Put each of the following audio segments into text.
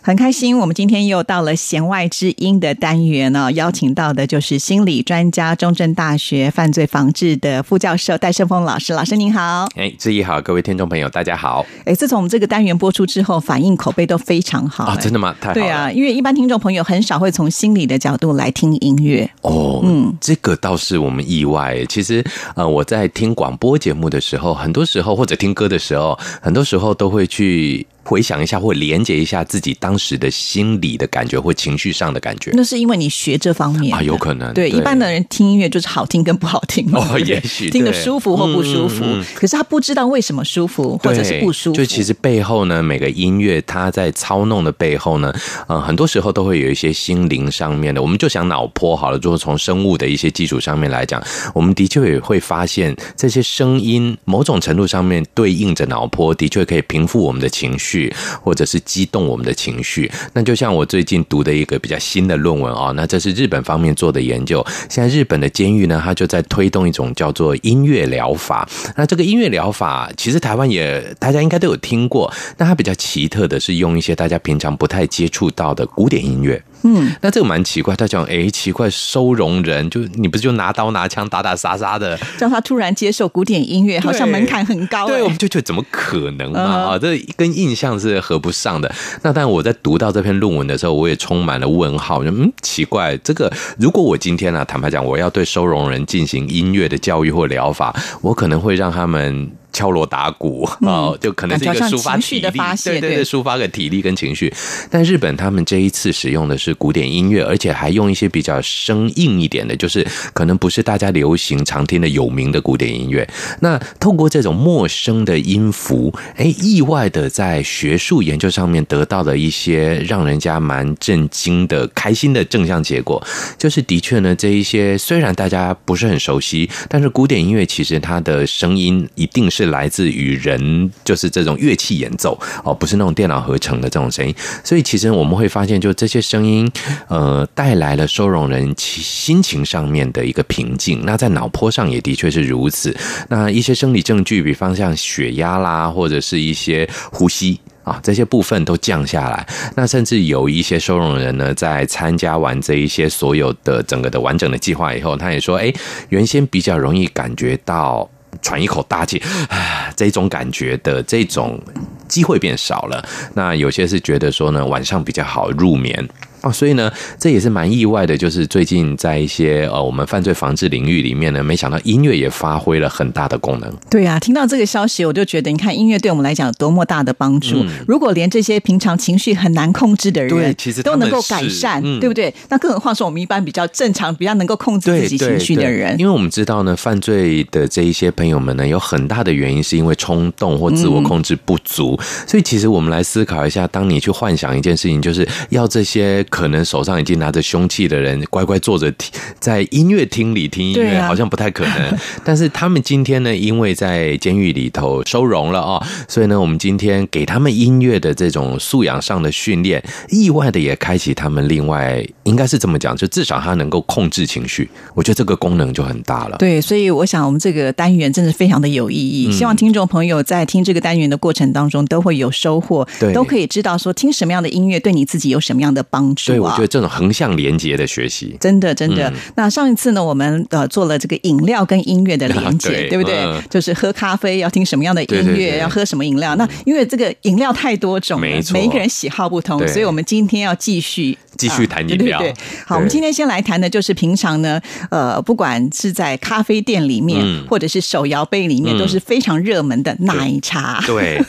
很开心，我们今天又到了弦外之音的单元呢，邀请到的就是心理专家、中正大学犯罪防治的副教授戴胜峰老师。老师您好，哎，志毅好，各位听众朋友大家好。哎，自从我们这个单元播出之后，反应口碑都非常好啊，真的吗？太好了。对啊，因为一般听众朋友很少会从心理的角度来听音乐哦。嗯，这个倒是我们意外。其实呃，我在听广播节目的时候，很多时候或者听歌的时候，很多时候都会去。回想一下，或连接一下自己当时的心理的感觉或情绪上的感觉，那是因为你学这方面啊，有可能。对一般的人听音乐就是好听跟不好听哦，也许听得舒服或不舒服，可是他不知道为什么舒服或者是不舒服。就其实背后呢，每个音乐它在操弄的背后呢，呃，很多时候都会有一些心灵上面的。我们就想脑波好了，就是从生物的一些基础上面来讲，我们的确也会发现这些声音某种程度上面对应着脑波，的确可以平复我们的情绪。或者是激动我们的情绪，那就像我最近读的一个比较新的论文哦，那这是日本方面做的研究。现在日本的监狱呢，它就在推动一种叫做音乐疗法。那这个音乐疗法，其实台湾也大家应该都有听过。那它比较奇特的是，用一些大家平常不太接触到的古典音乐。嗯，那这个蛮奇怪。他讲，哎，奇怪，收容人就你不是就拿刀拿枪打打杀杀的，让他突然接受古典音乐，好像门槛很高。对，我们就觉得怎么可能嘛？啊，这跟印象是合不上的。那但我在读到这篇论文的时候，我也充满了问号。嗯，奇怪，这个如果我今天呢，坦白讲，我要对收容人进行音乐的教育或疗法，我可能会让他们。敲锣打鼓哦，就可能是一个抒发体力，对对对，抒发个体力跟情绪。但日本他们这一次使用的是古典音乐，而且还用一些比较生硬一点的，就是可能不是大家流行常听的有名的古典音乐。那透过这种陌生的音符，哎，意外的在学术研究上面得到了一些让人家蛮震惊的、开心的正向结果。就是的确呢，这一些虽然大家不是很熟悉，但是古典音乐其实它的声音一定是。来自于人，就是这种乐器演奏哦，不是那种电脑合成的这种声音。所以其实我们会发现，就这些声音，呃，带来了收容人心情上面的一个平静。那在脑波上也的确是如此。那一些生理证据，比方像血压啦，或者是一些呼吸啊，这些部分都降下来。那甚至有一些收容人呢，在参加完这一些所有的整个的完整的计划以后，他也说，哎，原先比较容易感觉到。喘一口大气，啊，这种感觉的这种机会变少了。那有些是觉得说呢，晚上比较好入眠。哦，所以呢，这也是蛮意外的，就是最近在一些呃我们犯罪防治领域里面呢，没想到音乐也发挥了很大的功能。对啊，听到这个消息，我就觉得，你看音乐对我们来讲有多么大的帮助。如果连这些平常情绪很难控制的人，对其实都能够改善，对不对？那更何况是我们一般比较正常、比较能够控制自己情绪的人。因为我们知道呢，犯罪的这一些朋友们呢，有很大的原因是因为冲动或自我控制不足。所以，其实我们来思考一下，当你去幻想一件事情，就是要这些。可能手上已经拿着凶器的人乖乖坐着听，在音乐厅里听音乐，好像不太可能。但是他们今天呢，因为在监狱里头收容了啊，所以呢，我们今天给他们音乐的这种素养上的训练，意外的也开启他们另外应该是这么讲，就至少他能够控制情绪。我觉得这个功能就很大了。对，所以我想我们这个单元真的非常的有意义。希望听众朋友在听这个单元的过程当中都会有收获，都可以知道说听什么样的音乐对你自己有什么样的帮助。助啊。对，我觉得这种横向连接的学习，真的真的。嗯那上一次呢，我们呃做了这个饮料跟音乐的连接，对对不对？嗯就是喝咖啡要听什么样的音乐，对对对要喝什么饮料。那因为这个饮料太多种了，每一个人喜好不同，所以我们今天要继续继续谈饮料啊对对对好，我们今天先来谈的就是平常呢，呃，不管是在咖啡店里面，嗯或者是手摇杯里面，嗯都是非常热门的奶茶。对。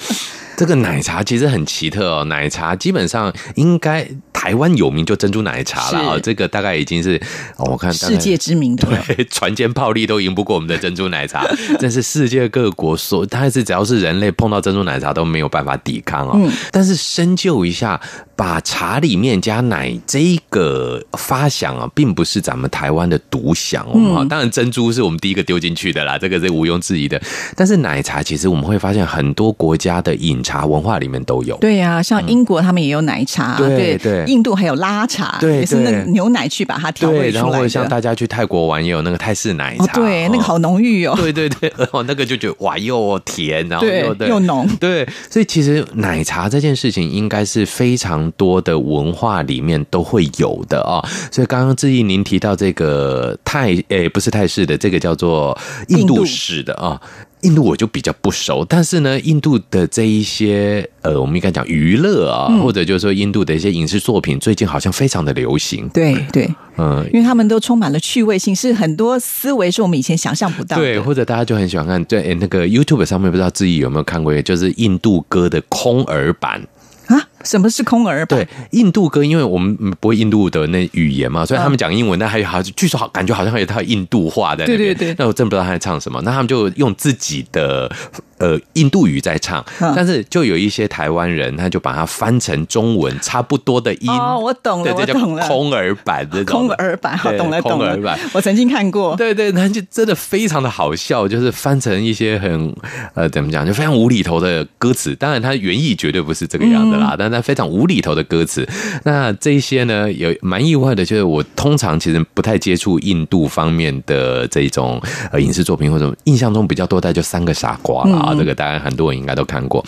这个奶茶其实很奇特哦，奶茶基本上应该台湾有名就珍珠奶茶了啊、是这个大概已经是、哦我看世界知名的，对，船坚炮利都赢不过我们的珍珠奶茶，真是世界各国所，但是只要是人类碰到珍珠奶茶都没有办法抵抗哦。嗯但是深究一下，把茶里面加奶这一个发想啊，并不是咱们台湾的独享哦。嗯当然珍珠是我们第一个丢进去的啦，这个是毋庸置疑的。但是奶茶其实我们会发现，很多国家的饮茶文化里面都有。对呀、像英国他们也有奶茶，对对印度还有拉茶，对也是那个牛奶去把它调对，味出来然后像。大家去泰国玩，也有那个泰式奶茶，哦，对，那个好浓郁哦，对对对，哦，那个就觉得哇，又甜，然后又又浓。对，所以其实奶茶这件事情应该是非常多的文化里面都会有的啊、所以刚刚志毅您提到这个泰，诶，不是泰式的，这个叫做印度印度。式的啊。印度我就比较不熟，但是呢，印度的这一些呃，我们应该讲娱乐啊，嗯或者就是说印度的一些影视作品，最近好像非常的流行。对对，嗯，因为他们都充满了趣味性，是很多思维是我们以前想象不到的。对，或者大家就很喜欢看，对，那个 YouTube 上面不知道自己有没有看过，就是印度歌的空耳版。啊，什么是空耳版？对，印度歌，因为我们不会印度的那语言嘛，所以他们讲英文，但还有好像据说好感觉好像还有套印度话在那边。对对对那我真不知道他在唱什么，那他们就用自己的呃印度语在唱，嗯但是就有一些台湾人，他就把它翻成中文差不多的音。哦，我懂了，对，我这叫懂了。空耳版这种的。空耳版，好，懂了，懂了空耳版。我曾经看过。对对，那就真的非常的好笑，就是翻成一些很呃怎么讲，就非常无厘头的歌词。当然，它原意绝对不是这个样的啦，但它非常无厘头的歌词。那这一些呢，有蛮意外的，就是我通常其实不太接触印度方面的这种呃影视作品，或者印象中比较多的就三个傻瓜啦，啊，这个当然很多人应该都看过。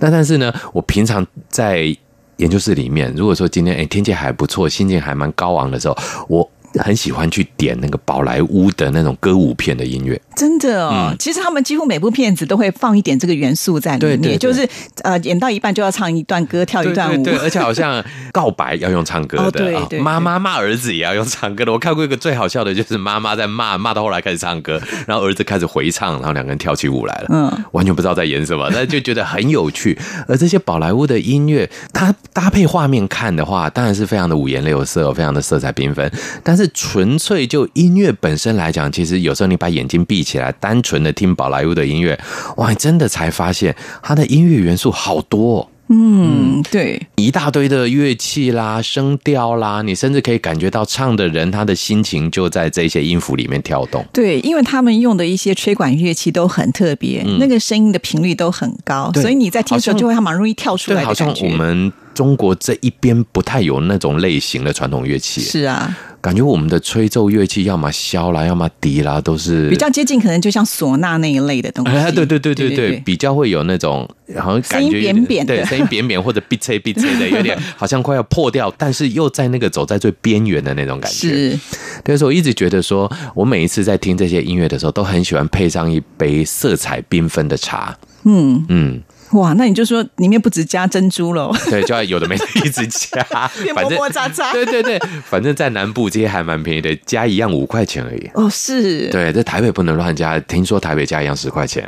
那但是呢，我平常在研究室里面，如果说今天哎天气还不错，心情还蛮高昂的时候，我很喜欢去点那个宝莱坞的那种歌舞片的音乐。真的哦，嗯其实他们几乎每部片子都会放一点这个元素在里面，对对对就是呃演到一半就要唱一段歌，跳一段舞。对而且好像告白要用唱歌哦的，啊对对妈妈骂儿子也要用唱歌的。我看过一个最好笑的，就是妈妈在骂，骂到后来开始唱歌，然后儿子开始回唱，然后两个人跳起舞来了。嗯，完全不知道在演什么，但就觉得很有趣。而这些宝莱坞的音乐，它搭配画面看的话，当然是非常的五颜六色，非常的色彩缤纷。但是纯粹就音乐本身来讲，其实有时候你把眼睛闭起来，单纯的听宝莱坞的音乐，哇，真的才发现它的音乐元素好多、哦。嗯，对，一大堆的乐器啦、声调啦，你甚至可以感觉到唱的人他的心情就在这些音符里面跳动。对，因为他们用的一些吹管乐器都很特别，那个声音的频率都很高，所以你在听的时候就会还蛮容易跳出对，来的好像。我们中国这一边不太有那种类型的传统乐器，是啊，感觉我们的吹奏乐器要么箫啦，要么笛啦，都是比较接近，可能就像唢呐那一类的东西。哎，对对对对对对，比较会有那种好像感声音扁扁的。对，声音扁扁或者闭吹闭吹的，有点好像快要破掉，但是又在那个走在最边缘的那种感觉。是。对，所以我一直觉得说，我每一次在听这些音乐的时候，都很喜欢配上一杯色彩缤纷的茶。嗯，嗯，哇，那你就说里面不止加珍珠喽，对，就要有的没的一直加，变反正磨磨渣渣。对对对，反正在南部这些还蛮便宜的，加一样五块钱而已。哦，是，对，在台北不能乱加，听说台北加一样十块钱，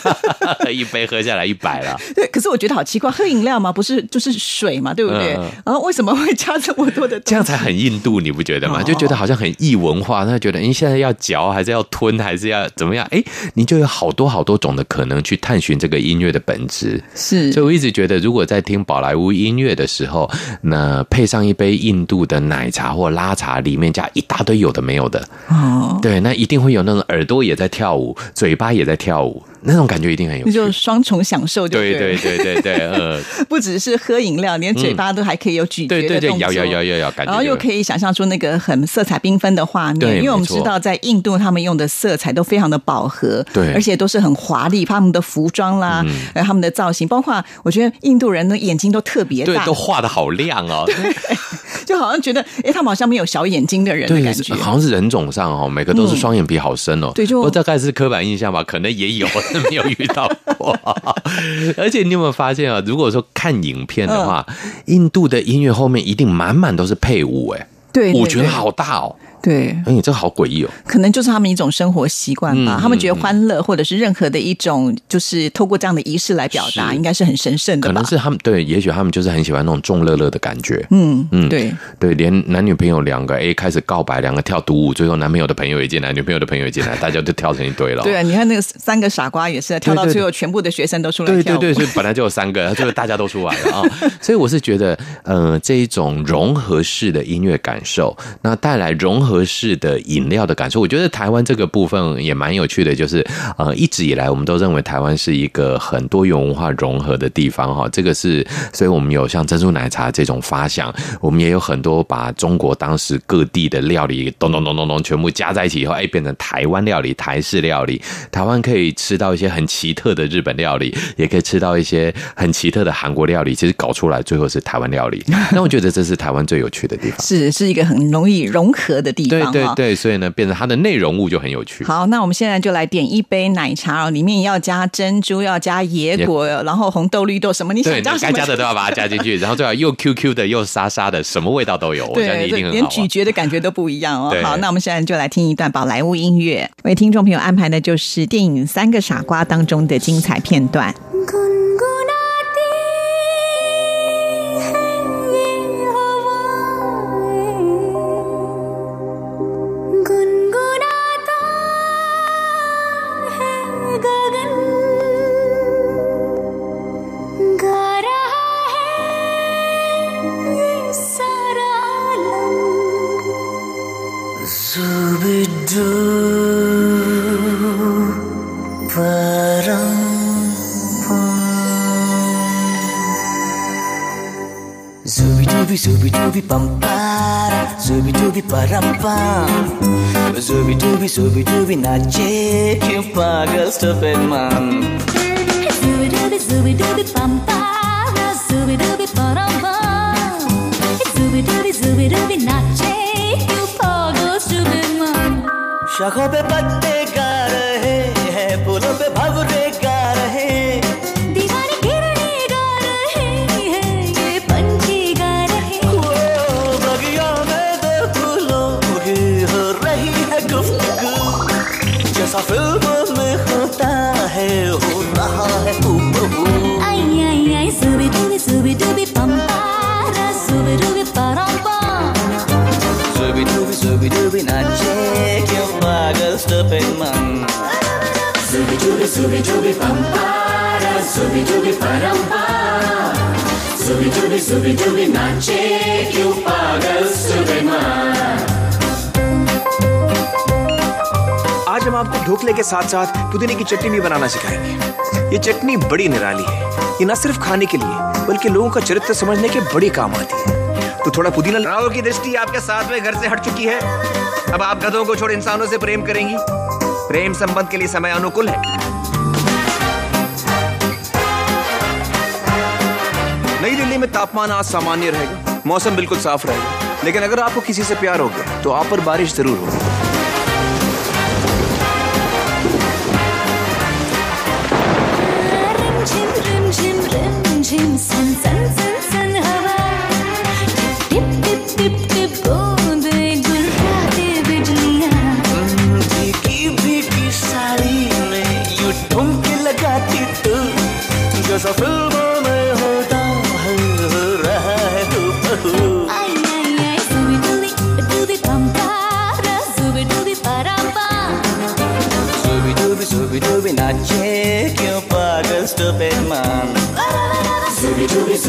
一杯喝下来一百了。对，可是我觉得好奇怪，喝饮料嘛，不是就是水嘛，对不对？然后为什么会加这么多的东西？这样才很印度，你不觉得吗？就觉得好像很异文化，那觉得诶，现在要嚼还是要吞还是要怎么样？哎，你就有好多好多种的可能去探寻这个音乐的本质。是。所以我一直觉得，如果在听宝莱坞音乐的时候，那配上一杯印度的奶茶或拉茶，里面加一大堆有的没有的，哦，对，那一定会有那种耳朵也在跳舞，嘴巴也在跳舞，那种感觉一定很有那趣。就双重享受就对对对对对对，呃，不只是喝饮料，连嘴巴都还可以有咀嚼对对对，的动作摇摇摇摇摇，然后又可以想象出那个很色彩缤纷的画面，对因为我们知道在印度他们用的色彩都非常的饱和，对。而且都是很华丽，他们的服装啦，嗯。呃，他们的造型，包括我觉得印度人的眼睛都特别大，，对都画的好亮哦。就好像觉得哎，他们好像没有小眼睛的人的对感觉，，好像是人种上哦，每个都是双眼皮好深哦。对就大概是刻板印象吧，可能也有，但没有遇到过。而且你有没有发现啊？如果说看影片的话，印度的音乐后面一定满满都是配舞，哎，对，对我觉得好大哦。对，哎，这好诡异哦。可能就是他们一种生活习惯吧。嗯他们觉得欢乐或者是任何的一种，就是透过这样的仪式来表达，应该是很神圣的可能？是他们对，也许他们就是很喜欢那种众乐乐的感觉。嗯嗯对，对，连男女朋友两个，哎，开始告白，两个跳独舞，最后男朋友的朋友也进来，女朋友的朋友也进来，大家就跳成一堆了。对啊，你看那个三个傻瓜也是跳到最后，全部的学生都出来跳舞。对对对，本来就有三个，最后大家都出来了 啊。所以我是觉得，呃，这一种融合式的音乐感受，那带来融合合适的饮料的感受，我觉得台湾这个部分也蛮有趣的，就是呃，一直以来我们都认为台湾是一个很多元文化融合的地方哈，这个是，所以我们有像珍珠奶茶这种发想，我们也有很多把中国当时各地的料理咚咚咚咚咚全部加在一起以后，哎，变成台湾料理、台式料理。台湾可以吃到一些很奇特的日本料理，也可以吃到一些很奇特的韩国料理。其实搞出来最后是台湾料理，那我觉得这是台湾最有趣的地方。是是一个很容易融合的地对。对对，所以呢，变成它的内容物就很有趣。好，那我们现在就来点一杯奶茶哦，里面要加珍珠，要加野果，然后红豆、绿豆什么，你，想加什么？该加的都要把它加进去，然后最好又 QQ 的又沙沙的，什么味道都有，我相信对，一定很连。咀嚼的感觉都不一样哦。好，那我们现在就来听一段宝莱坞音乐，为听众朋友安排的就是电影《三个傻瓜》当中的精彩片段。పంపారా సూబి టూబి పరంపా సూబి టూబి సూబి టూబి నా చేకి పాగల్ స్టూపిడ్ మన్ సూబి టూబి సూబి టూబి పంపారా సూబి టూబి పరంపా సూబి టూబి సూబి టూబి నా చేకి పాగల్ స్టూపిడ్ మన్ షఖోబే పత్తేగా पागल stupid man Zooby dooby zooby dooby bum para Zooby dooby param pam Zooby dooby zooby dooby नाचे क्यों पागल stupid man आज हम आपको ढोकले के साथ साथ पुदीने की चटनी भी बनाना सिखाएँगे। ये चटनी बड़ी निराली है। ये न सिर्फ़ खाने के लिए, बल्कि लोगों का चरित्र समझने के बड़ी काम आती है। तो थोड़ा पुदीना राहुल की दृष्टि आपके साथ में घर से हट चुकी है। अब आप गधों को छोड़ इंसानों से प्रेम करेंगी। प्रेम संबंध के लिए समय अनुकूल है। नई दिल्ली में तापमान आज सामान्य रहेगा। मौसम बिल्कुल साफ़ रहेगा। लेकिन अगर आपको किसी से प्यार हो गया तो आप पर बारिश ज़रूर होगी। झिम झिम झिम सन सन सन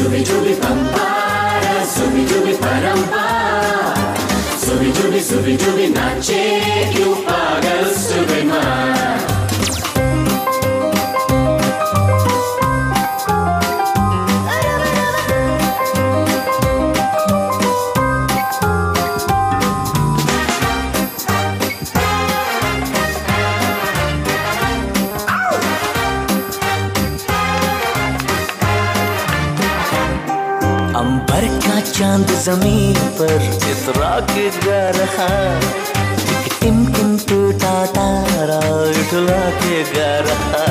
Subi Jubi Pampara, Subi Jubi Parampa. Subi Jubi, Subi Jubi, Nache, you Pagal Subi. ज़मीन पर इतरा के घर रहा किम टिम टूटा तारा उठला के जा रहा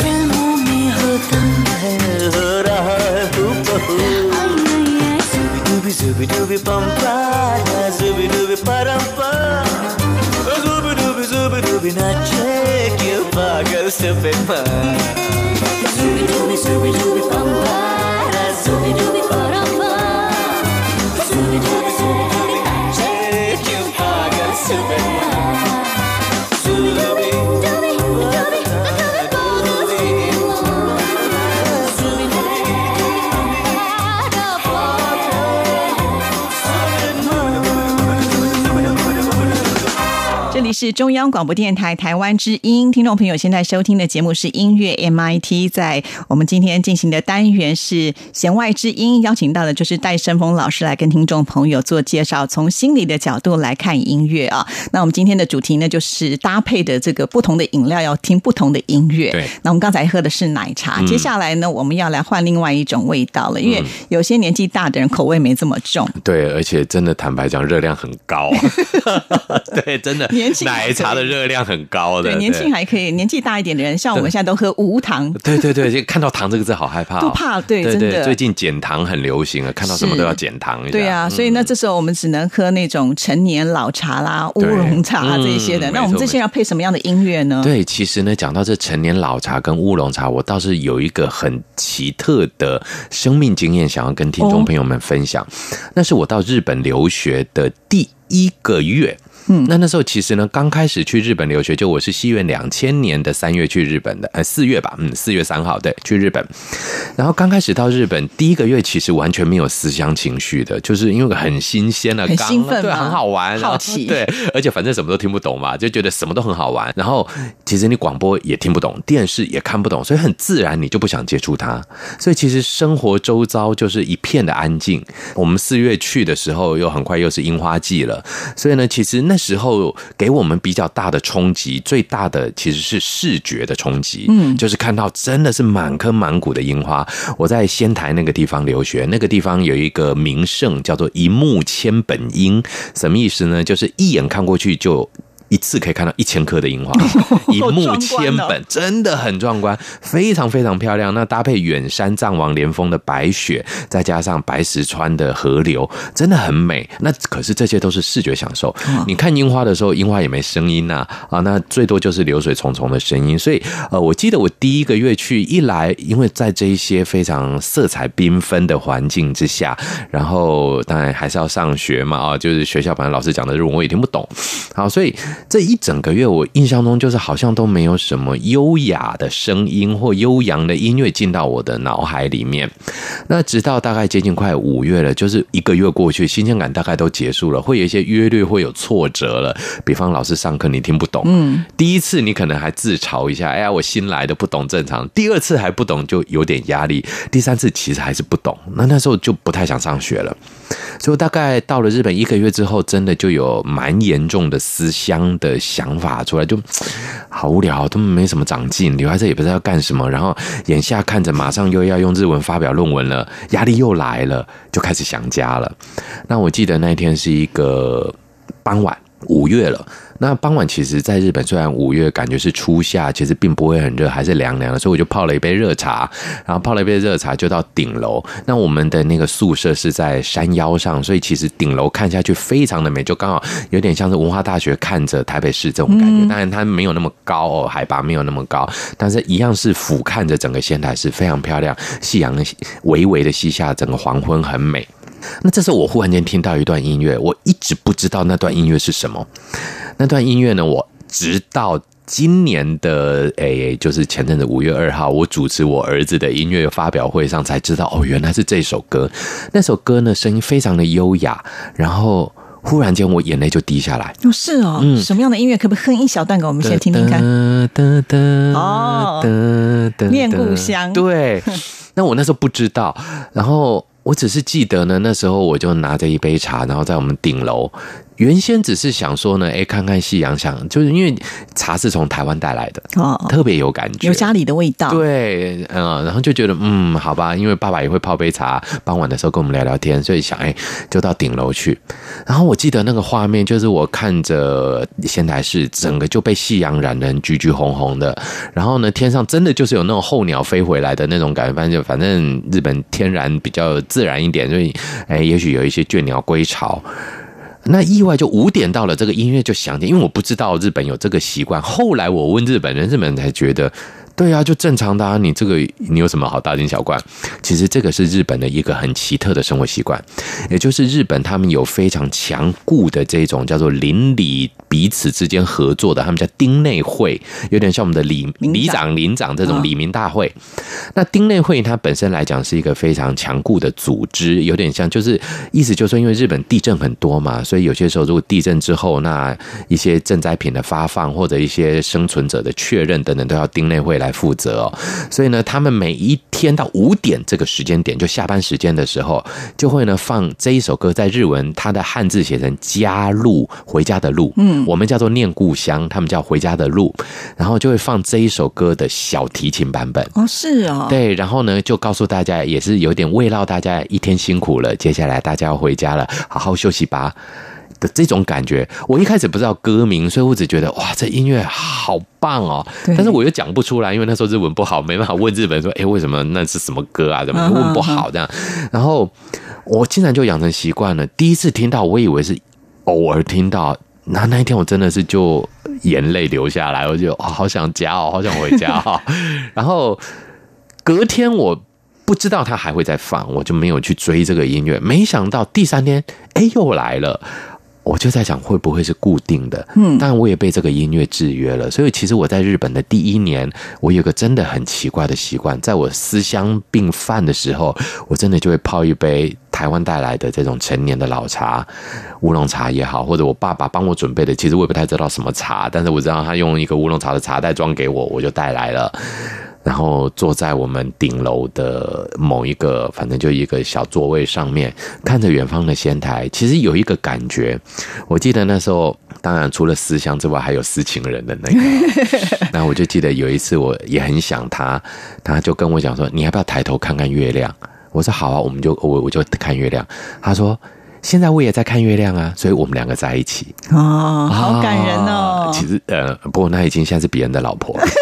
फ़िल्मों में होता है हो रहा है तू बहू zubi dubi pam pa na zubi dubi param pa zubi dubi zubi dubi na check you pagal se pe pa 这里是中央广播电台台湾之音，听众朋友现在收听的节目是音乐 MIT，在我们今天进行的单元是弦外之音，邀请到的就是戴胜峰老师来跟听众朋友做介绍，从心理的角度来看音乐啊。那我们今天的主题呢，就是搭配的这个不同的饮料要听不同的音乐。对那我们刚才喝的是奶茶，接下来呢，我们要来换另外一种味道了，因为有些年纪大的人口味没这么重。对，而且真的坦白讲，热量很高。对，真的，年轻奶茶的热量很高的。对，年轻还可以，年纪大一点的人，像我们现在都喝无糖。对对对，就看到糖这个字好害怕、哦，都怕对对真的，最近减糖很流行啊，看到什么都要减糖一下。对啊，所以那，这时候我们只能喝那种陈年老茶啦、乌龙茶这一些的。嗯那我们这些要配什么样的音乐呢？对，其实呢，讲到这陈年老茶跟乌龙茶，我倒是有一个很奇特的生命经验，想要跟听众朋友们分享。那是我到日本留学的第一个月。嗯，那那时候其实呢，刚开始去日本留学，就我是西元两千年的三月去日本的，呃，四月吧，嗯，四月三号对，去日本。然后刚开始到日本第一个月，其实完全没有思乡情绪的，就是因为很新鲜啊，很兴奋嘛很好玩，好奇 对，而且反正什么都听不懂嘛，就觉得什么都很好玩。然后其实你广播也听不懂，电视也看不懂，所以很自然你就不想接触它。所以其实生活周遭就是一片的安静。我们四月去的时候，又很快又是樱花季了，所以呢，其实那时候给我们比较大的冲击，最大的其实是视觉的冲击，嗯，就是看到真的是满坑满谷的樱花。我在仙台那个地方留学，那个地方有一个名胜叫做一目千本樱，什么意思呢？就是一眼看过去就。一次可以看到一千颗的樱花，一目千本，真的很壮观，非常非常漂亮。那搭配远山藏王连峰的白雪，再加上白石川的河流，真的很美。那可是这些都是视觉享受。你看樱花的时候，樱花也没声音呐、啊，那最多就是流水淙淙的声音。所以呃，我记得我第一个月去，一来因为在这一些非常色彩缤纷的环境之下，然后当然还是要上学嘛啊，就是学校本来老师讲的日文我也听不懂，好，所以这一整个月我印象中就是好像都没有什么优雅的声音或悠扬的音乐进到我的脑海里面。那直到大概接近快五月了，就是一个月过去，新鲜感大概都结束了，会有一些约略会有挫折了。比方老师上课你听不懂，嗯，第一次你可能还自嘲一下，哎呀，我新来的不懂正常。第二次还不懂就有点压力，第三次其实还是不懂，那那时候就不太想上学了。就大概到了日本一个月之后，真的就有蛮严重的思乡的想法出来，就好无聊，都没什么长进，留在这也不知道要干什么。然后眼下看着马上又要用日文发表论文了，压力又来了，就开始想家了。那我记得那天是一个傍晚，五月了。那傍晚其实在日本，虽然五月感觉是初夏，其实并不会很热，还是凉凉的，所以我就泡了一杯热茶，然后泡了一杯热茶就到顶楼。那我们的那个宿舍是在山腰上，所以其实顶楼看下去非常的美，就刚好有点像是文化大学看着台北市这种感觉。当然它没有那么高哦，海拔没有那么高，但是一样是俯瞰着整个仙台市，非常漂亮，夕阳微微的西下，整个黄昏很美。那这时候我忽然间听到一段音乐，我一直不知道那段音乐是什么。那段音乐呢，我直到今年的诶、就是前阵子五月二号，我主持我儿子的音乐发表会上才知道，哦，原来是这首歌。那首歌呢，声音非常的优雅，然后忽然间我眼泪就滴下来。哦，是哦，嗯什么样的音乐？可不可以哼一小段给我们先听听看？哒哒哦哒哒念故乡对，那我那时候不知道，然后我只是记得呢，那时候我就拿着一杯茶，然后在我们顶楼原先只是想说呢，哎，看看夕阳，想就是因为茶是从台湾带来的，哦，特别有感觉，有家里的味道。对，嗯、然后就觉得，嗯，好吧，因为爸爸也会泡杯茶，傍晚的时候跟我们聊聊天，所以想，哎，就到顶楼去。然后我记得那个画面，就是我看着仙台市整个就被夕阳染得橘橘红红的，然后呢，天上真的就是有那种候鸟飞回来的那种感觉，反正就反正日本天然比较自然一点，所以，哎，也许有一些倦鸟归巢。那意外就五点到了，这个音乐就响起，因为我不知道日本有这个习惯。后来我问日本人，日本人才觉得，对啊，就正常的啊。你这个你有什么好大惊小怪？其实这个是日本的一个很奇特的生活习惯，也就是日本他们有非常强固的这种叫做邻里彼此之间合作的，他们叫町内会，有点像我们的里里长、邻长这种里民大会。那町内会它本身来讲是一个非常强固的组织，有点像就是意思就是说，因为日本地震很多嘛，所以有些时候如果地震之后，那一些赈灾品的发放或者一些生存者的确认等等，都要町内会来来负责哦。所以呢，他们每一天到五点这个时间点，就下班时间的时候，就会呢放这一首歌，在日文它的汉字写成“家路”，回家的路，嗯，我们叫做念故乡，他们叫回家的路，然后就会放这一首歌的小提琴版本。哦，是哦，对，然后呢，就告诉大家，也是有点慰劳大家一天辛苦了，接下来大家要回家了，好好休息吧的这种感觉。我一开始不知道歌名，所以我只觉得哇，这音乐好棒哦，但是我又讲不出来，因为那时候日文不好，没办法问日本人说，哎，为什么那是什么歌啊？怎么问不好这样？然后我竟然就养成习惯了，第一次听到，我以为是偶尔听到。那那一天我真的是就眼泪流下来，我就哦好想家哦，好想回家哦。然后隔天我不知道他还会再放，我就没有去追这个音乐。没想到第三天，哎，又来了。我就在想会不会是固定的，嗯，但我也被这个音乐制约了。所以其实我在日本的第一年，我有个真的很奇怪的习惯，在我思乡病犯的时候，我真的就会泡一杯台湾带来的这种成年的老茶，乌龙茶也好，或者我爸爸帮我准备的，其实我也不太知道什么茶，但是我知道他用一个乌龙茶的茶袋装给我，我就带来了。然后坐在我们顶楼的某一个，反正就一个小座位上面，看着远方的仙台，其实有一个感觉。我记得那时候，当然除了思乡之外，还有思情人的那个。那我就记得有一次，我也很想他，他就跟我讲说：“你要不要抬头看看月亮？”我说：“好啊。”我们就我我就看月亮。他说：“现在我也在看月亮啊，所以我们两个在一起。”哦，好感人哦啊。其实呃，不过那已经现在是别人的老婆了。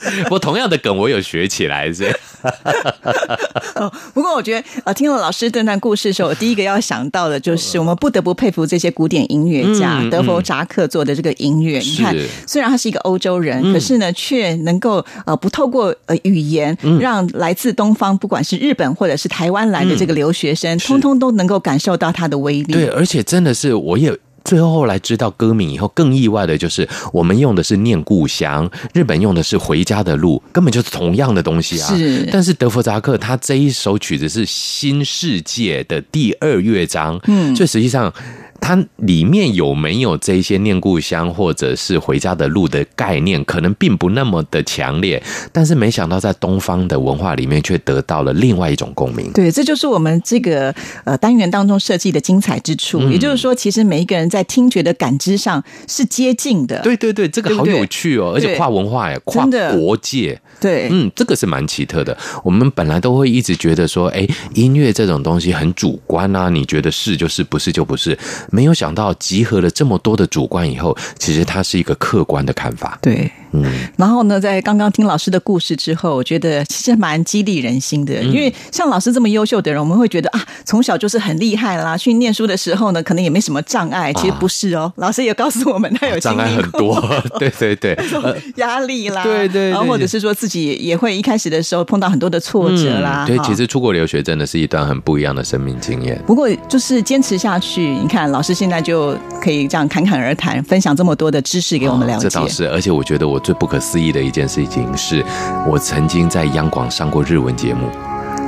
不过同样的梗我有学起来，所以 哦，不过我觉得呃，听了老师这段故事的时候，我第一个要想到的就是，我们不得不佩服这些古典音乐家、嗯德弗扎克做的这个音乐。你看是，虽然他是一个欧洲人，嗯可是呢，却能够呃不透过呃语言，嗯让来自东方，不管是日本或者是台湾来的这个留学生，通通都能够感受到他的威力。对，而且真的是我也。最后后来知道歌名以后，更意外的就是我们用的是念故乡，日本用的是回家的路，根本就是同样的东西啊。是但是德弗扎克他这一首曲子是新世界的第二乐章，嗯，所以实际上。它里面有没有这些念故乡或者是回家的路的概念，可能并不那么的强烈，但是没想到在东方的文化里面却得到了另外一种共鸣。对，这就是我们这个呃单元当中设计的精彩之处。嗯也就是说，其实每一个人在听觉的感知上是接近的。对对对，这个好有趣哦，而且跨文化耶，跨国界。对，嗯，这个是蛮奇特的。我们本来都会一直觉得说，哎，音乐这种东西很主观啊，你觉得是就是，不是就不是。没有想到集合了这么多的主观以后，其实它是一个客观的看法。对。嗯，然后呢，在刚刚听老师的故事之后，我觉得其实蛮激励人心的。嗯因为像老师这么优秀的人，我们会觉得啊，从小就是很厉害啦。去念书的时候呢，可能也没什么障碍。其实不是哦，老师也告诉我们，他有障碍很多。对对对，呃压力啦，对对对然后或者是说自己也会一开始的时候碰到很多的挫折啦。嗯对，其实出国留学真的是一段很不一样的生命经验。不过就是坚持下去，你看老师现在就可以这样侃侃而谈，分享这么多的知识给我们了解。哦这倒是，而且我觉得我最不可思议的一件事情是，我曾经在央广上过日文节目。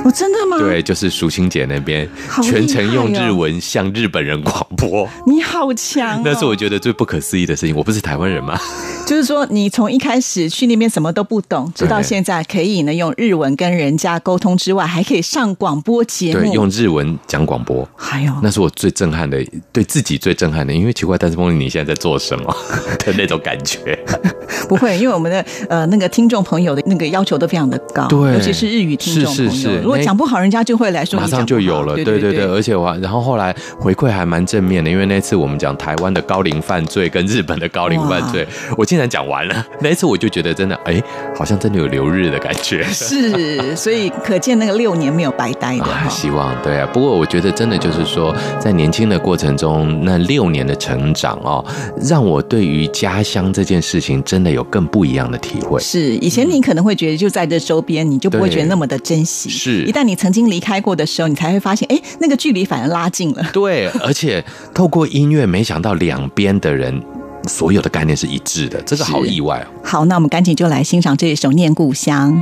哦，真的吗？对，就是淑清姐那边全程用日文向日本人广播，你好强、哦，那是我觉得最不可思议的事情。我不是台湾人吗？就是说，你从一开始去那边什么都不懂，直到现在可以呢用日文跟人家沟通之外，还可以上广播节对，目。用日文讲广播。还有那是我最震撼的，对自己最震撼的，因为奇怪，但是梦里你现在在做什么 的那种感觉。不会，因为我们的呃那个听众朋友的那个要求都非常的高，对尤其是日语听众朋友，是是是如果讲不好，人家就会来说马上就有了，对对对对，而且我然后后来回馈还蛮正面的，因为那次我们讲台湾的高龄犯罪跟日本的高龄犯罪，我竟然讲完了。那一次我就觉得真的，哎，好像真的有留日的感觉。是，所以可见那个六年没有白待的 啊，希望对啊。不过我觉得真的就是说，在年轻的过程中，那六年的成长哦，让我对于家乡这件事情真的有更不一样的体会。是，以前你可能会觉得就在这周边，你就不会觉得那么的珍惜。是一旦你曾经离开过的时候，你才会发现，哎，那个距离反而拉近了。对，而且透过音乐，没想到两边的人所有的概念是一致的，这个好意外哦。好，那我们赶紧就来欣赏这一首《念故乡》。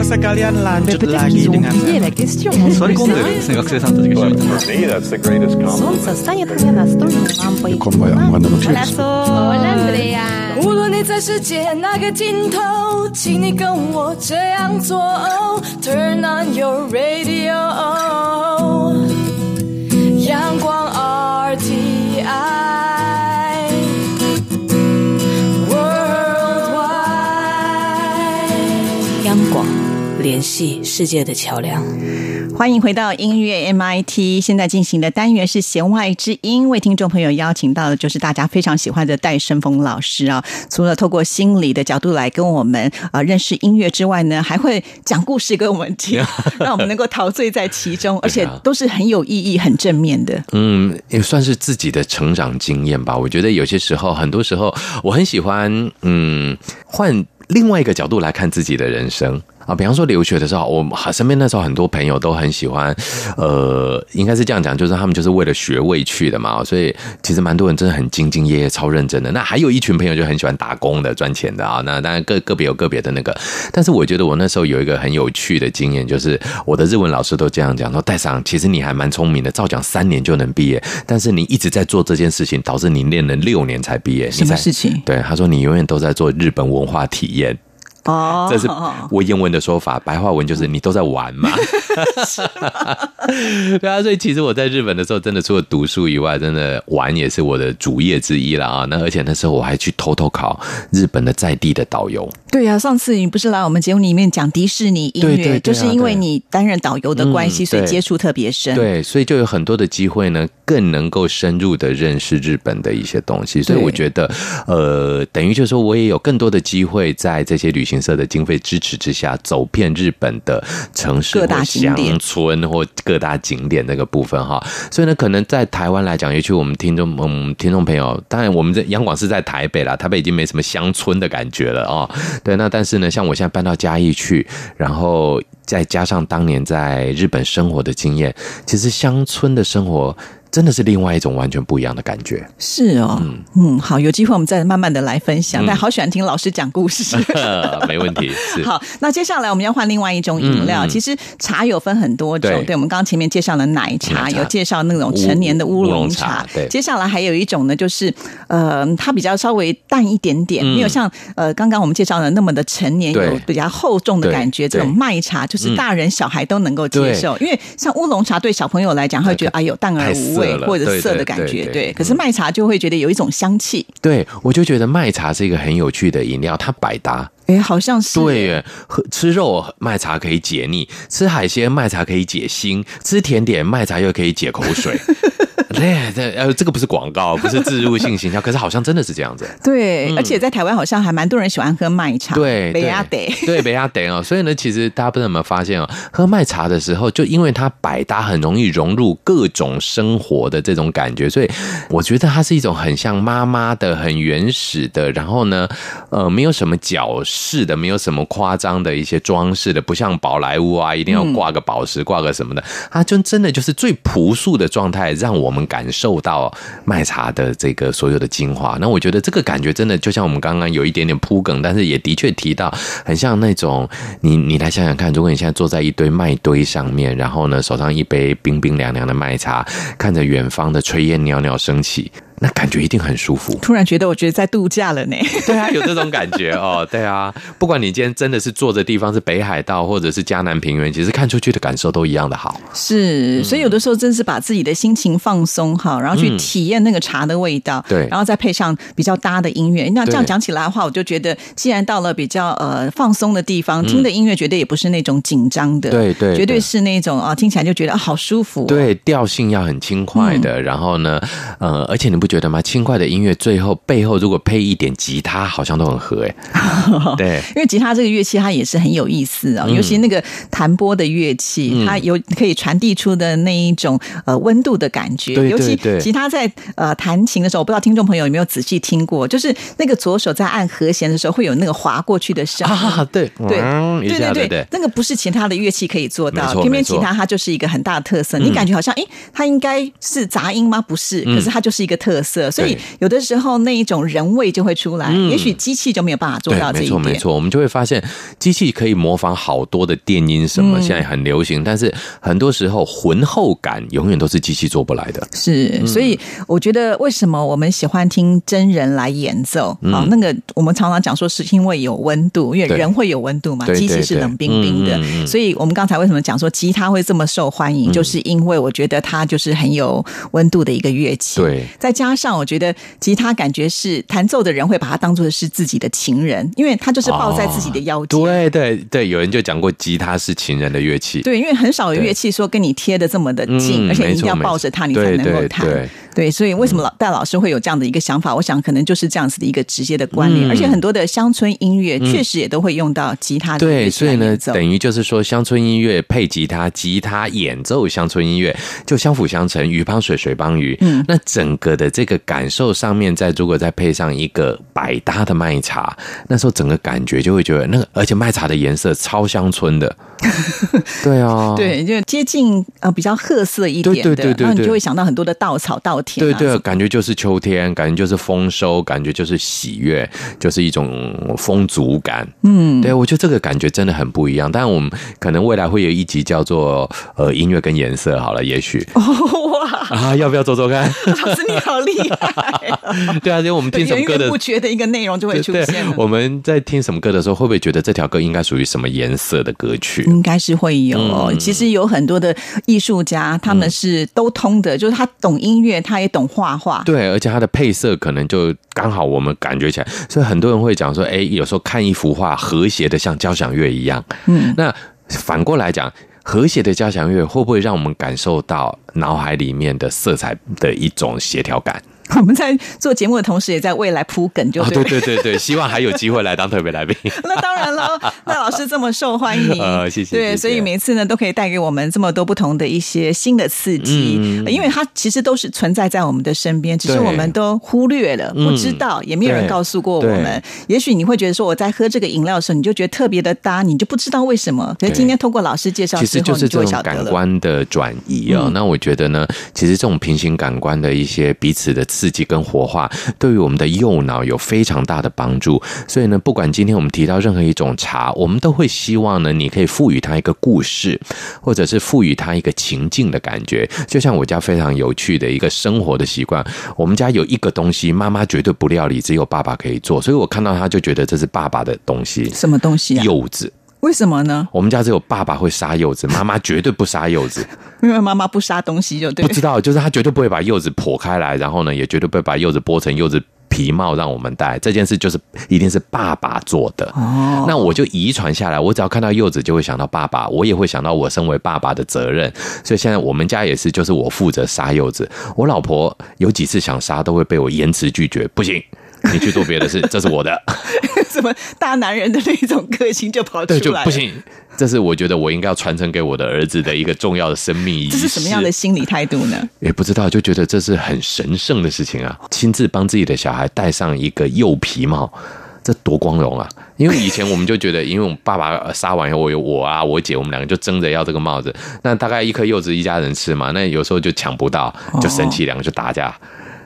が喋ってます Солнце станет мне настольной лампой. Hola, Andrea. 无论你在世界哪个尽头，请你跟我这样做。Turn on your radio， 联系世界的桥梁。欢迎回到音乐 MIT，现在进行的单元是弦外之音，为听众朋友邀请到的就是大家非常喜欢的戴胜峰老师啊。除了透过心理的角度来跟我们呃认识音乐之外呢，还会讲故事给我们听，让我们能够陶醉在其中，而且都是很有意义、很正面的。嗯，也算是自己的成长经验吧。我觉得有些时候，很多时候，我很喜欢，嗯，换另外一个角度来看自己的人生。啊，比方说留学的时候，我身边那时候很多朋友都很喜欢，呃，应该是这样讲，就是他们就是为了学位去的嘛，所以其实蛮多人真的很兢兢业业、超认真的。那还有一群朋友就很喜欢打工的、赚钱的啊。那当然个个别有个别的那个，但是我觉得我那时候有一个很有趣的经验，就是我的日文老师都这样讲说：“戴上，其实你还蛮聪明的，照讲三年就能毕业，但是你一直在做这件事情，导致你练了六年才毕业。你什么事情？对，他说你永远都在做日本文化体验。”哦这是 我英文的说法，白话文就是你都在玩嘛。对啊，所以其实我在日本的时候，真的除了读书以外，真的玩也是我的主业之一了啊。那而且那时候我还去偷偷考日本的在地的导游。对啊、上次你不是来我们节目里面讲迪士尼音乐，对对对啊就是因为你担任导游的关系，嗯所以接触特别深。对，所以就有很多的机会呢，更能够深入的认识日本的一些东西。所以我觉得，呃，等于就是说我也有更多的机会在这些旅行社的经费支持之下，走遍日本的城市各大乡村或各大景点那个部分哈。所以呢，可能在台湾来讲，尤其我们听众嗯听众朋友，当然我们这央广是在台北啦，台北已经没什么乡村的感觉了哦。对，那但是呢，像我现在搬到嘉义去，然后再加上当年在日本生活的经验，其实乡村的生活真的是另外一种完全不一样的感觉。是哦，嗯好，有机会我们再慢慢的来分享。嗯但好喜欢听老师讲故事。没问题，是 好，那接下来我们要换另外一种饮料。嗯嗯其实茶有分很多种，对我们刚刚前面介绍了奶茶，有介绍那种成年的乌乌龙龙茶接下来还有一种呢，就是呃，它比较稍微淡一点点，嗯没有像呃刚刚我们介绍的那么的成年，有比较厚重的感觉。这种麦茶就是嗯大人小孩都能够接受，因为像乌龙茶对小朋友来讲，会觉得哎呦淡而无味涩了或者涩的感觉，对。可是麦茶就会觉得有一种香气，对，我就觉得麦茶是一个很有趣的饮料，它百搭。哎，好像是对耶，喝吃肉麦茶可以解腻，吃海鲜麦茶可以解心，吃甜点麦茶又可以解口水。对这，呃，这个不是广告，不是自入性行销，可是好像真的是这样子。对，而且在台湾好像还蛮多人喜欢喝麦茶，对，北亚得。对北亚得哦，所以呢，其实大家不知道有没有发现哦，喝麦茶的时候，就因为它百搭，很容易融入各种生活的这种感觉，所以我觉得它是一种很像妈妈的、很原始的，然后呢，呃，没有什么矫饰是的，没有什么夸张的一些装饰的，不像宝莱坞啊，一定要挂个宝石、挂个什么的，它就真的就是最朴素的状态，让我们感受到麦茶的这个所有的精华。那我觉得这个感觉真的就像我们刚刚有一点点铺梗，但是也的确提到，很像那种你你来想想看，如果你现在坐在一堆麦堆上面，然后呢手上一杯冰冰凉凉的麦茶，看着远方的炊烟袅袅升起。那感觉一定很舒服。突然觉得，我觉得在度假了呢。对啊，有这种感觉哦。对啊，不管你今天真的是坐的地方是北海道或者是嘉南平原，其实看出去的感受都一样的好。是，所以有的时候真是把自己的心情放松好，然后去嗯体验那个茶的味道，对然后再配上比较搭的音乐。那这样讲起来的话，我就觉得，既然到了比较呃放松的地方，听的音乐绝对也不是那种紧张的，嗯对对绝对对是那种啊，听起来就觉得啊好舒服、哦。对，调性要很轻快的，然后呢，呃，而且你不觉得吗？轻快的音乐最后背后如果配一点吉他，好像都很合哎。对，因为吉他这个乐器它也是很有意思啊、嗯尤其那个弹拨的乐器，嗯它有可以传递出的那一种呃温度的感觉。对对尤其对吉他在呃弹琴的时候，我不知道听众朋友有没有仔细听过，就是那个左手在按和弦的时候，会有那个划过去的声音。啊，对，对嗯对对那个不是其他的乐器可以做到，偏偏吉他它就是一个很大的特色。嗯你感觉好像，哎，它应该是杂音吗？不是，嗯可是它就是一个特特色，所以有的时候那一种人味就会出来。嗯也许机器就没有办法做到这一点。错没错，我们就会发现机器可以模仿好多的电音什么，嗯现在很流行，但是很多时候浑厚感永远都是机器做不来的。是，嗯所以我觉得为什么我们喜欢听真人来演奏？嗯啊，那个我们常常讲说是因为有温度，因为人会有温度嘛，机器是冷冰冰的。所以我们刚才为什么讲说吉他会这么受欢迎，就是因为我觉得它就是很有温度的一个乐器。对再加上我觉得吉他感觉是弹奏的人会把它当做是自己的情人，因为他就是抱在自己的腰间。对对对，有人就讲过吉他是情人的乐器。对，因为很少有乐器说跟你贴的这么的近，嗯而且你一定要抱着它，你才能够弹。对对，所以为什么老戴老师会有这样的一个想法？我想可能就是这样子的一个直接的关联，嗯而且很多的乡村音乐嗯确实也都会用到吉他的对，所以呢，等于就是说，乡村音乐配吉他，吉他演奏乡村音乐，就相辅相成，鱼帮水，水帮鱼。嗯那整个的这个感受上面，再如果再配上一个百搭的麦茶，那时候整个感觉就会觉得那个，而且麦茶的颜色超乡村的。对啊，对，就接近呃比较褐色一点的，对对对对对然后你就会想到很多的稻草、稻田、啊，对对，感觉就是秋天，感觉就是丰收，感觉就是喜悦，就是一种丰足感。嗯，对我觉得这个感觉真的很不一样。但我们可能未来会有一集叫做呃音乐跟颜色，好了，也许 哇，啊，要不要做做看？老师你好厉害，对啊，因为我们听什么歌的不觉的一个内容就会出对现。我们在听什么歌的时候，会不会觉得这条歌应该属于什么颜色的歌曲？应该是会有、嗯其实有很多的艺术家，他们是都通的，就是他懂音乐，他也懂画画。对，而且他的配色可能就刚好我们感觉起来，所以很多人会讲说，哎，有时候看一幅画和谐的像交响乐一样。嗯，那反过来讲，和谐的交响乐会不会让我们感受到脑海里面的色彩的一种协调感？我们在做节目的同时，也在未来铺梗，就啊，对了。对 对对对，希望还有机会来当特别来宾。那当然了，那老师这么受欢迎，呃谢谢对，所以每次呢都可以带给我们这么多不同的一些新的刺激，嗯因为它其实都是存在在我们的身边，只是我们都忽略了，嗯不知道，也没有人告诉过我们。也许你会觉得说我在喝这个饮料的时候，你就觉得特别的搭，你就不知道为什么。可是今天通过老师介绍其实就是这种。感官的转移啊、嗯那我觉得呢，其实这种平行感官的一些彼此的刺激跟活化，对于我们的右脑有非常大的帮助。所以呢，不管今天我们提到任何一种茶，我们都会希望呢，你可以赋予它一个故事，或者是赋予它一个情境的感觉。就像我家非常有趣的一个生活的习惯，我们家有一个东西，妈妈绝对不料理，只有爸爸可以做，所以我看到他就觉得这是爸爸的东西。什么东西啊？柚子。为什么呢？我们家只有爸爸会杀柚子，妈妈绝对不杀柚子。因为妈妈不杀东西就对。不知道，就是他绝对不会把柚子剖开来，然后呢，也绝对不会把柚子剥成柚子皮帽让我们戴。这件事就是一定是爸爸做的。哦，那我就遗传下来，我只要看到柚子就会想到爸爸，我也会想到我身为爸爸的责任。所以现在我们家也是，就是我负责杀柚子。我老婆有几次想杀，都会被我严词拒绝，不行。你去做别的事，这是我的。什么大男人的那种个性就跑出对，来，就不。行。这是我觉得我应该要传承给我的儿子的一个重要的生命仪式。这是什么样的心理态度呢？也不知道，就觉得这是很神圣的事情啊！亲自帮自己的小孩戴上一个柚皮帽，这多光荣啊！因为以前我们就觉得，因为我们爸爸呃杀完以后，我有我啊，我姐，我们两个就争着要这个帽子。那大概一颗柚子一家人吃嘛，那有时候就抢不到，就生气，两个就打架。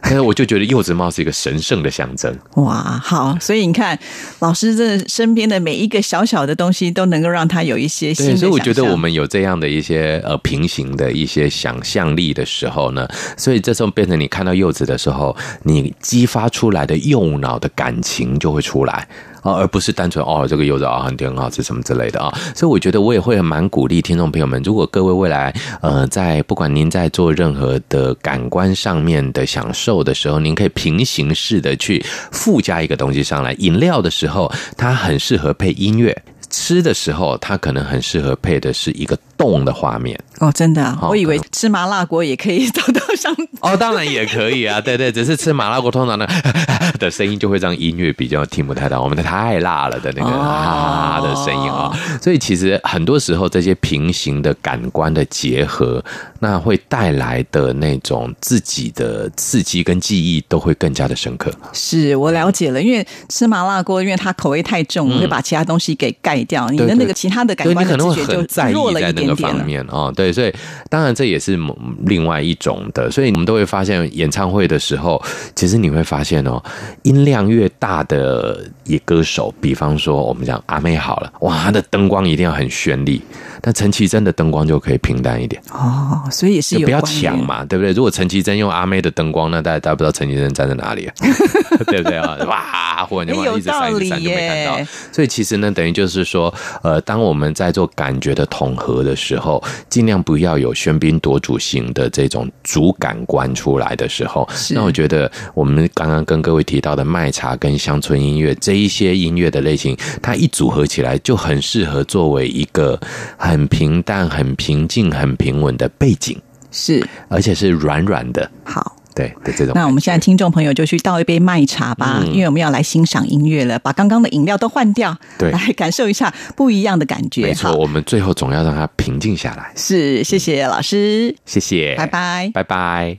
但是我就觉得柚子帽是一个神圣的象征。哇，好，所以你看，老师这身边的每一个小小的东西，都能够让他有一些新的对，所以我觉得我们有这样的一些呃平行的一些想象力的时候呢，所以这时候变成你看到柚子的时候，你激发出来的右脑的感情就会出来。啊，而不是单纯哦，这个柚子啊很甜很好吃什么之类的啊，所以我觉得我也会蛮鼓励听众朋友们，如果各位未来呃在不管您在做任何的感官上面的享受的时候，您可以平行式的去附加一个东西上来。饮料的时候，它很适合配音乐。吃的时候，它可能很适合配的是一个动的画面。哦，真的、啊，我以为吃麻辣锅也可以找到上哦，当然也可以啊，对对，只是吃麻辣锅通常呢 的声音就会让音乐比较听不太到，我们的太辣了的那个啊的声音啊，所以其实很多时候这些平行的感官的结合，那会带来的那种自己的刺激跟记忆都会更加的深刻。是我了解了，因为吃麻辣锅，因为它口味太重，会把其他东西给盖掉，你的那个其他的感官可能会知觉就很弱了一点点了。方面哦，对，所以当然这也是某另外一种的，所以我们都会发现演唱会的时候，其实你会发现哦，音量越大的也歌手，比方说我们讲阿妹好了，哇，她的灯光一定要很绚丽，但陈绮贞的灯光就可以平淡一点，哦，所以也是就不要抢嘛，对不对？如果陈绮贞用阿妹的灯光，那大家大家不知道陈绮贞站在哪里啊，对不对啊？哇，忽然间一直闪一直闪就没看到，所以其实呢，等于就是说，呃，当我们在做感觉的统合的时候，尽量不要有喧宾夺主型的这种主感官出来的时候，那我觉得我们刚刚跟各位提到的麦茶跟乡村音乐这一些音乐的类型，它一组合起来就很适合作为一个很平淡、很平静、很平稳的背景，是，而且是软软的，好。对对这种。那我们现在听众朋友就去倒一杯麦茶吧，嗯因为我们要来欣赏音乐了，把刚刚的饮料都换掉，对来感受一下不一样的感觉。没错，我们最后总要让它平静下来。是，谢谢老师，谢谢，拜拜。拜拜。